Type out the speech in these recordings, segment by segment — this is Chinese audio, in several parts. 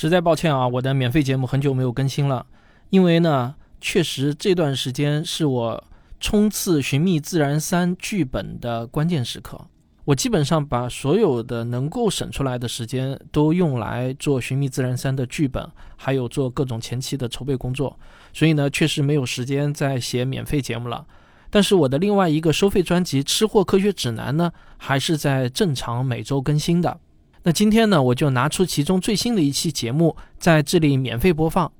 实在抱歉啊，我的免费节目很久没有更新了，因为呢，确实这段时间是我冲刺《寻觅自然三》剧本的关键时刻。我基本上把所有的能够省出来的时间都用来做《寻觅自然三》的剧本，还有做各种前期的筹备工作，所以呢，确实没有时间再写免费节目了。但是我的另外一个收费专辑《吃货科学指南》呢，还是在正常每周更新的。那今天呢，我就拿出其中最新的一期节目，在这里免费播放。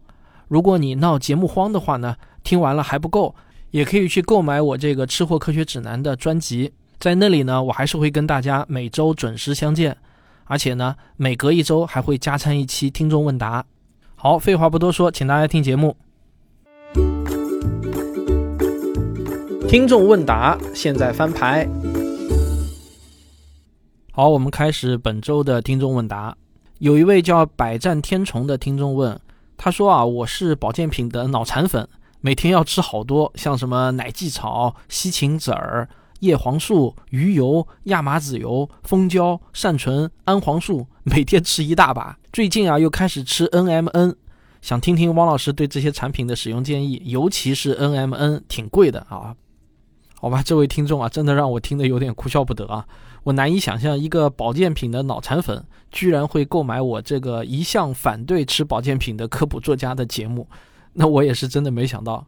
如果你闹节目荒的话呢，听完了还不够，也可以去购买我这个《吃货科学指南》的专辑，在那里呢，我还是会跟大家每周准时相见，而且呢，每隔一周还会加餐一期听众问答。好，废话不多说，请大家听节目。听众问答，现在翻牌。好，我们开始本周的听众问答。有一位叫百战天虫的听众问，他说啊，我是保健品的脑残粉，每天要吃好多，像什么奶蓟草、西芹籽儿、叶黄素、鱼油、亚麻籽油、蜂胶、善醇、氨黄素，每天吃一大把。最近啊，又开始吃 NMN，想听听汪老师对这些产品的使用建议，尤其是 NMN，挺贵的啊。好吧，这位听众啊，真的让我听得有点哭笑不得啊。我难以想象一个保健品的脑残粉居然会购买我这个一向反对吃保健品的科普作家的节目，那我也是真的没想到。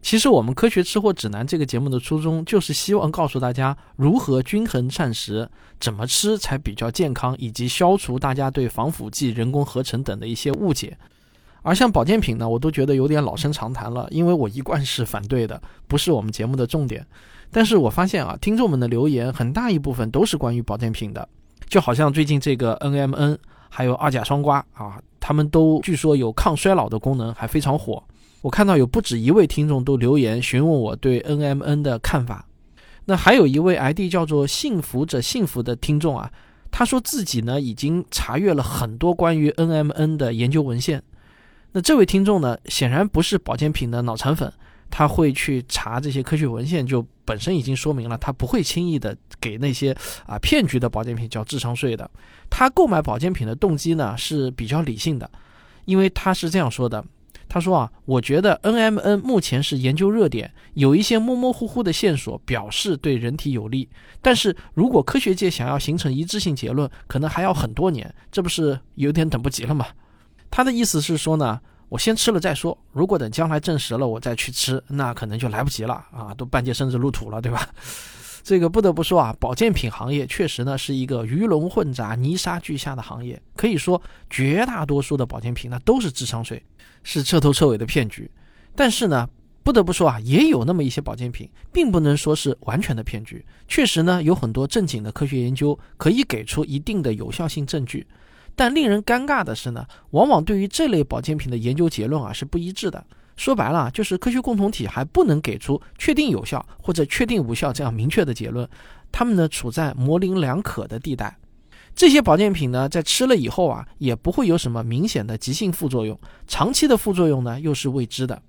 其实我们科学吃货指南这个节目的初衷就是希望告诉大家如何均衡膳食，怎么吃才比较健康，以及消除大家对防腐剂、人工合成等的一些误解。而像保健品呢，我都觉得有点老生常谈了，因为我一贯是反对的，不是我们节目的重点。但是我发现啊，听众们的留言很大一部分都是关于保健品的，就好像最近这个 NMN 还有二甲双胍啊，他们都据说有抗衰老的功能，还非常火。我看到有不止一位听众都留言询问我对 NMN 的看法。那还有一位 ID 叫做“幸福者幸福”的听众啊，他说自己呢已经查阅了很多关于 NMN 的研究文献。那这位听众呢，显然不是保健品的脑残粉。他会去查这些科学文献，就本身已经说明了他不会轻易的给那些啊骗局的保健品交智商税的。他购买保健品的动机呢是比较理性的，因为他是这样说的：他说啊，我觉得 NMN 目前是研究热点，有一些模模糊糊的线索表示对人体有利，但是如果科学界想要形成一致性结论，可能还要很多年，这不是有点等不及了吗？他的意思是说呢。我先吃了再说，如果等将来证实了我再去吃，那可能就来不及了啊，都半截身子入土了，对吧？这个不得不说啊，保健品行业确实呢是一个鱼龙混杂、泥沙俱下的行业，可以说绝大多数的保健品那都是智商税，是彻头彻尾的骗局。但是呢，不得不说啊，也有那么一些保健品，并不能说是完全的骗局，确实呢有很多正经的科学研究可以给出一定的有效性证据。但令人尴尬的是呢，往往对于这类保健品的研究结论啊是不一致的。说白了，就是科学共同体还不能给出确定有效或者确定无效这样明确的结论，他们呢处在模棱两可的地带。这些保健品呢，在吃了以后啊，也不会有什么明显的急性副作用，长期的副作用呢又是未知的。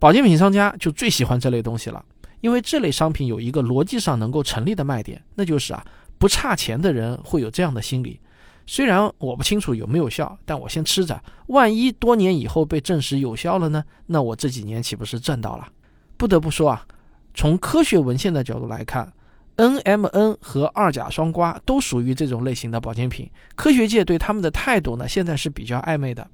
保健品商家就最喜欢这类东西了，因为这类商品有一个逻辑上能够成立的卖点，那就是啊，不差钱的人会有这样的心理。虽然我不清楚有没有效，但我先吃着，万一多年以后被证实有效了呢？那我这几年岂不是挣到了？不得不说啊，从科学文献的角度来看，NMN 和二甲双胍都属于这种类型的保健品。科学界对他们的态度呢，现在是比较暧昧的。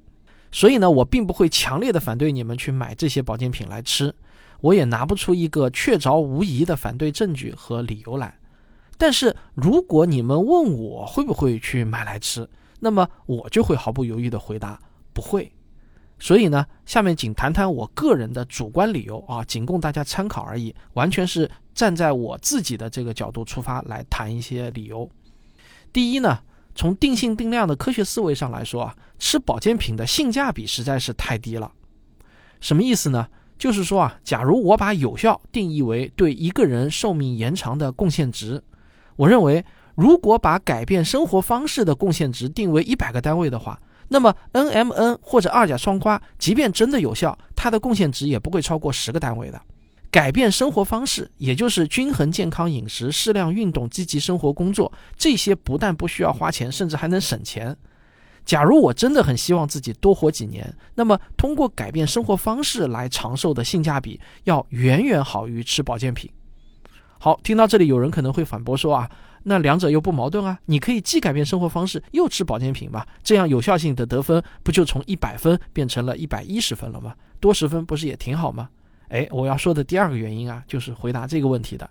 所以呢，我并不会强烈的反对你们去买这些保健品来吃，我也拿不出一个确凿无疑的反对证据和理由来。但是如果你们问我会不会去买来吃，那么我就会毫不犹豫地回答不会。所以呢，下面仅谈谈我个人的主观理由啊，仅供大家参考而已，完全是站在我自己的这个角度出发来谈一些理由。第一呢，从定性定量的科学思维上来说啊，吃保健品的性价比实在是太低了。什么意思呢？就是说啊，假如我把有效定义为对一个人寿命延长的贡献值。我认为，如果把改变生活方式的贡献值定为一百个单位的话，那么 NMN 或者二甲双胍，即便真的有效，它的贡献值也不会超过十个单位的。改变生活方式，也就是均衡健康饮食、适量运动、积极生活工作，这些不但不需要花钱，甚至还能省钱。假如我真的很希望自己多活几年，那么通过改变生活方式来长寿的性价比要远远好于吃保健品。好，听到这里，有人可能会反驳说啊，那两者又不矛盾啊，你可以既改变生活方式又吃保健品吧，这样有效性的得分不就从一百分变成了一百一十分了吗？多十分不是也挺好吗？哎，我要说的第二个原因啊，就是回答这个问题的。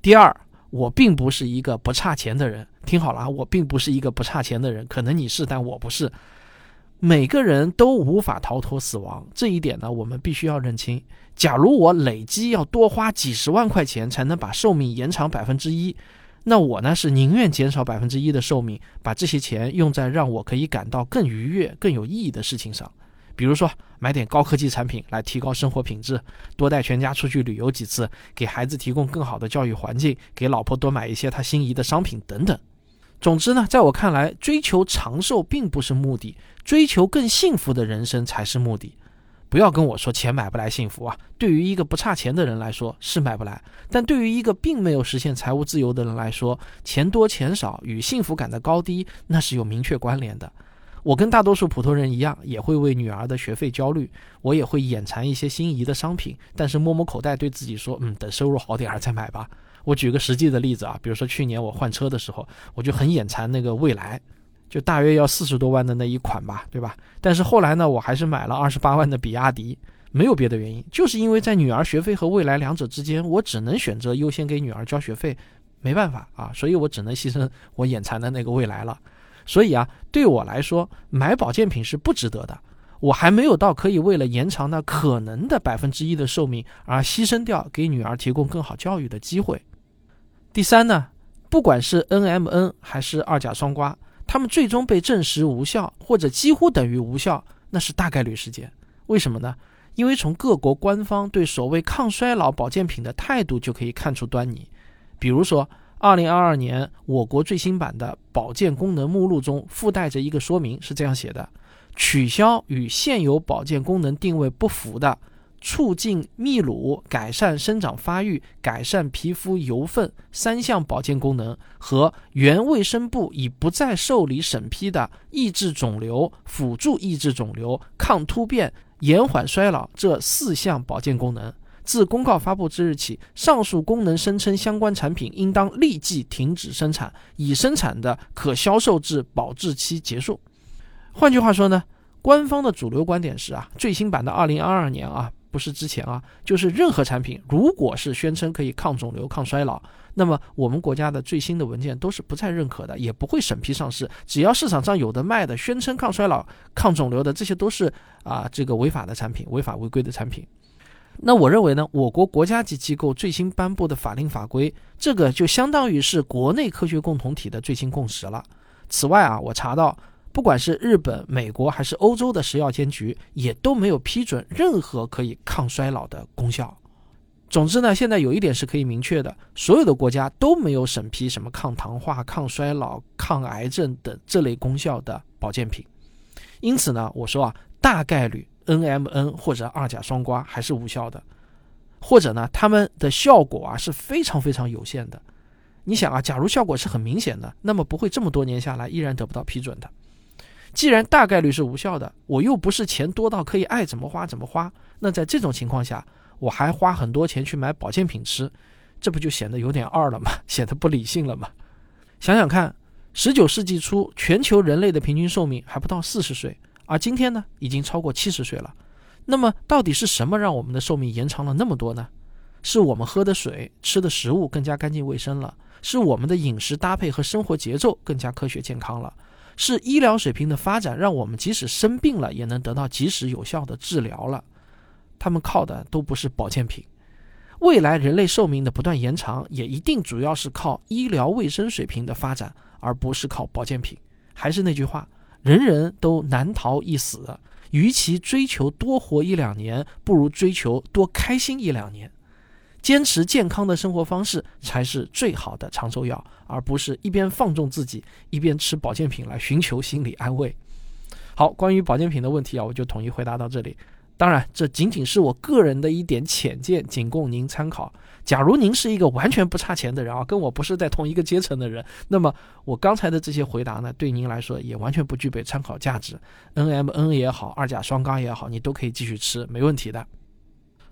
第二。我并不是一个不差钱的人，听好了啊，我并不是一个不差钱的人，可能你是，但我不是。每个人都无法逃脱死亡，这一点呢，我们必须要认清。假如我累积要多花几十万块钱才能把寿命延长百分之一，那我呢是宁愿减少百分之一的寿命，把这些钱用在让我可以感到更愉悦、更有意义的事情上。比如说，买点高科技产品来提高生活品质，多带全家出去旅游几次，给孩子提供更好的教育环境，给老婆多买一些她心仪的商品等等。总之呢，在我看来，追求长寿并不是目的，追求更幸福的人生才是目的。不要跟我说钱买不来幸福啊！对于一个不差钱的人来说是买不来，但对于一个并没有实现财务自由的人来说，钱多钱少与幸福感的高低那是有明确关联的。我跟大多数普通人一样，也会为女儿的学费焦虑，我也会眼馋一些心仪的商品，但是摸摸口袋，对自己说：“嗯，等收入好点儿再买吧。”我举个实际的例子啊，比如说去年我换车的时候，我就很眼馋那个蔚来，就大约要四十多万的那一款吧，对吧？但是后来呢，我还是买了二十八万的比亚迪，没有别的原因，就是因为在女儿学费和蔚来两者之间，我只能选择优先给女儿交学费，没办法啊，所以我只能牺牲我眼馋的那个蔚来了。所以啊，对我来说，买保健品是不值得的。我还没有到可以为了延长那可能的百分之一的寿命而牺牲掉给女儿提供更好教育的机会。第三呢，不管是 NMN 还是二甲双胍，它们最终被证实无效或者几乎等于无效，那是大概率事件。为什么呢？因为从各国官方对所谓抗衰老保健品的态度就可以看出端倪。比如说。二零二二年，我国最新版的保健功能目录中附带着一个说明，是这样写的：取消与现有保健功能定位不符的促进泌乳、改善生长发育、改善皮肤油分三项保健功能和原卫生部已不再受理审批的抑制肿瘤、辅助抑制肿瘤、抗突变、延缓衰老这四项保健功能。自公告发布之日起，上述功能声称相关产品应当立即停止生产，已生产的可销售至保质期结束。换句话说呢，官方的主流观点是啊，最新版的二零二二年啊，不是之前啊，就是任何产品如果是宣称可以抗肿瘤、抗衰老，那么我们国家的最新的文件都是不再认可的，也不会审批上市。只要市场上有的卖的，宣称抗衰老、抗肿瘤的，这些都是啊这个违法的产品，违法违规的产品。那我认为呢，我国国家级机构最新颁布的法令法规，这个就相当于是国内科学共同体的最新共识了。此外啊，我查到，不管是日本、美国还是欧洲的食药监局，也都没有批准任何可以抗衰老的功效。总之呢，现在有一点是可以明确的，所有的国家都没有审批什么抗糖化、抗衰老、抗癌症等这类功效的保健品。因此呢，我说啊，大概率。NMN 或者二甲双胍还是无效的，或者呢，它们的效果啊是非常非常有限的。你想啊，假如效果是很明显的，那么不会这么多年下来依然得不到批准的。既然大概率是无效的，我又不是钱多到可以爱怎么花怎么花，那在这种情况下，我还花很多钱去买保健品吃，这不就显得有点二了吗？显得不理性了吗？想想看，十九世纪初，全球人类的平均寿命还不到四十岁。而今天呢，已经超过七十岁了。那么，到底是什么让我们的寿命延长了那么多呢？是我们喝的水、吃的食物更加干净卫生了？是我们的饮食搭配和生活节奏更加科学健康了？是医疗水平的发展让我们即使生病了也能得到及时有效的治疗了？他们靠的都不是保健品。未来人类寿命的不断延长，也一定主要是靠医疗卫生水平的发展，而不是靠保健品。还是那句话。人人都难逃一死，与其追求多活一两年，不如追求多开心一两年。坚持健康的生活方式才是最好的长寿药，而不是一边放纵自己，一边吃保健品来寻求心理安慰。好，关于保健品的问题啊，我就统一回答到这里。当然，这仅仅是我个人的一点浅见，仅供您参考。假如您是一个完全不差钱的人啊，跟我不是在同一个阶层的人，那么我刚才的这些回答呢，对您来说也完全不具备参考价值。N M N 也好，二甲双胍也好，你都可以继续吃，没问题的。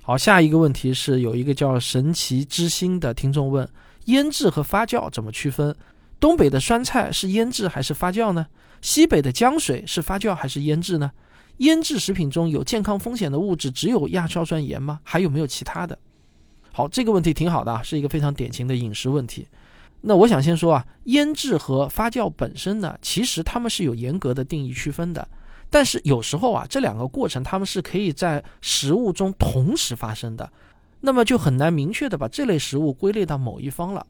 好，下一个问题是有一个叫神奇之心的听众问：腌制和发酵怎么区分？东北的酸菜是腌制还是发酵呢？西北的江水是发酵还是腌制呢？腌制食品中有健康风险的物质只有亚硝酸盐吗？还有没有其他的？好，这个问题挺好的啊，是一个非常典型的饮食问题。那我想先说啊，腌制和发酵本身呢，其实它们是有严格的定义区分的。但是有时候啊，这两个过程它们是可以在食物中同时发生的，那么就很难明确的把这类食物归类到某一方了。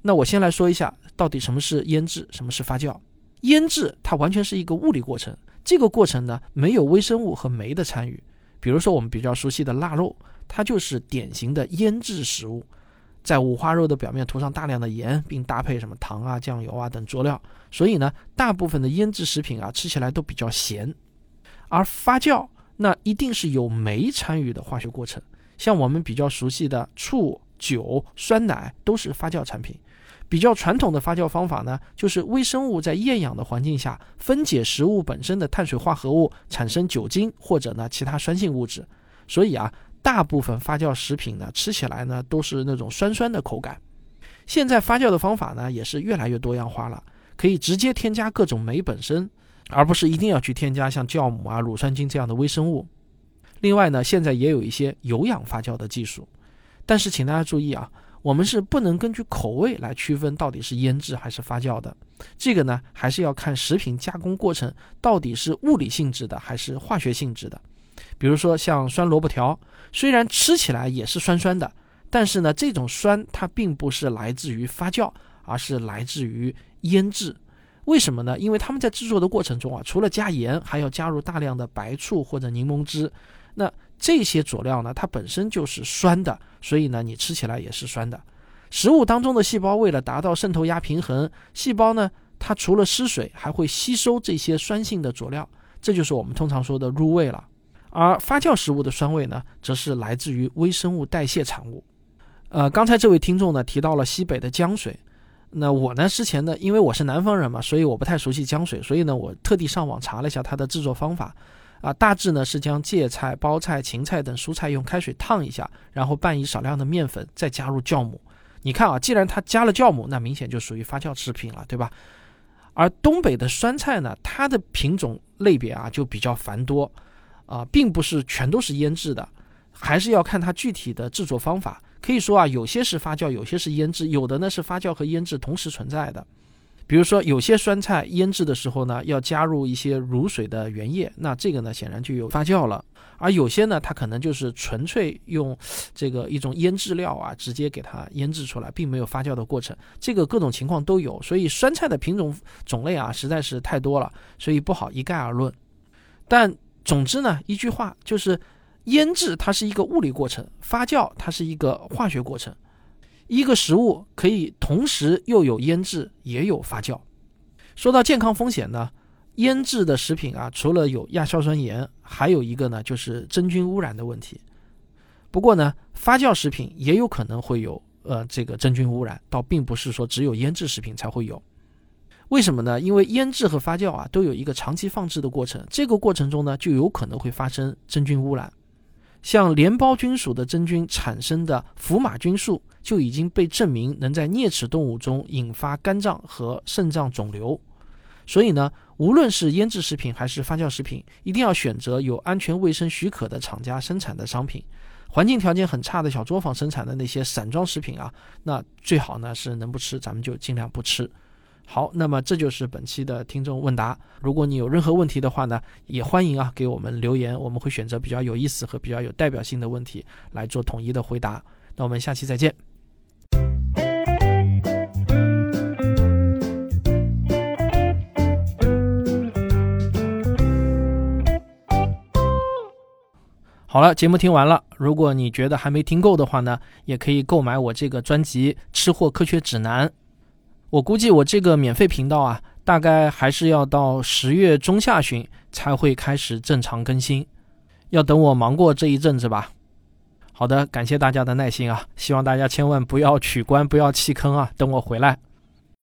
那我先来说一下，到底什么是腌制，什么是发酵。腌制它完全是一个物理过程，这个过程呢没有微生物和酶的参与。比如说我们比较熟悉的腊肉。它就是典型的腌制食物，在五花肉的表面涂上大量的盐，并搭配什么糖啊、酱油啊等佐料，所以呢，大部分的腌制食品啊吃起来都比较咸。而发酵那一定是有酶参与的化学过程，像我们比较熟悉的醋、酒、酸奶都是发酵产品。比较传统的发酵方法呢，就是微生物在厌氧的环境下分解食物本身的碳水化合物，产生酒精或者呢其他酸性物质。所以啊。大部分发酵食品呢，吃起来呢都是那种酸酸的口感。现在发酵的方法呢也是越来越多样化了，可以直接添加各种酶本身，而不是一定要去添加像酵母啊、乳酸菌这样的微生物。另外呢，现在也有一些有氧发酵的技术，但是请大家注意啊，我们是不能根据口味来区分到底是腌制还是发酵的。这个呢，还是要看食品加工过程到底是物理性质的还是化学性质的。比如说像酸萝卜条，虽然吃起来也是酸酸的，但是呢，这种酸它并不是来自于发酵，而是来自于腌制。为什么呢？因为他们在制作的过程中啊，除了加盐，还要加入大量的白醋或者柠檬汁。那这些佐料呢，它本身就是酸的，所以呢，你吃起来也是酸的。食物当中的细胞为了达到渗透压平衡，细胞呢，它除了失水，还会吸收这些酸性的佐料，这就是我们通常说的入味了。而发酵食物的酸味呢，则是来自于微生物代谢产物。呃，刚才这位听众呢提到了西北的江水，那我呢之前呢，因为我是南方人嘛，所以我不太熟悉江水，所以呢，我特地上网查了一下它的制作方法。啊，大致呢是将芥菜、包菜、芹菜等蔬菜用开水烫一下，然后拌以少量的面粉，再加入酵母。你看啊，既然它加了酵母，那明显就属于发酵食品了，对吧？而东北的酸菜呢，它的品种类别啊就比较繁多。啊，并不是全都是腌制的，还是要看它具体的制作方法。可以说啊，有些是发酵，有些是腌制，有的呢是发酵和腌制同时存在的。比如说，有些酸菜腌制的时候呢，要加入一些卤水的原液，那这个呢显然就有发酵了；而有些呢，它可能就是纯粹用这个一种腌制料啊，直接给它腌制出来，并没有发酵的过程。这个各种情况都有，所以酸菜的品种种类啊实在是太多了，所以不好一概而论。但总之呢，一句话就是，腌制它是一个物理过程，发酵它是一个化学过程。一个食物可以同时又有腌制也有发酵。说到健康风险呢，腌制的食品啊，除了有亚硝酸盐，还有一个呢就是真菌污染的问题。不过呢，发酵食品也有可能会有呃这个真菌污染，倒并不是说只有腌制食品才会有。为什么呢？因为腌制和发酵啊都有一个长期放置的过程，这个过程中呢就有可能会发生真菌污染。像镰包菌属的真菌产生的福马菌素就已经被证明能在啮齿动物中引发肝脏和肾脏肿瘤。所以呢，无论是腌制食品还是发酵食品，一定要选择有安全卫生许可的厂家生产的商品。环境条件很差的小作坊生产的那些散装食品啊，那最好呢是能不吃咱们就尽量不吃。好，那么这就是本期的听众问答。如果你有任何问题的话呢，也欢迎啊给我们留言，我们会选择比较有意思和比较有代表性的问题来做统一的回答。那我们下期再见。好了，节目听完了。如果你觉得还没听够的话呢，也可以购买我这个专辑《吃货科学指南》。我估计我这个免费频道啊，大概还是要到十月中下旬才会开始正常更新。要等我忙过这一阵子吧。好的，感谢大家的耐心啊，希望大家千万不要取关，不要弃坑啊，等我回来。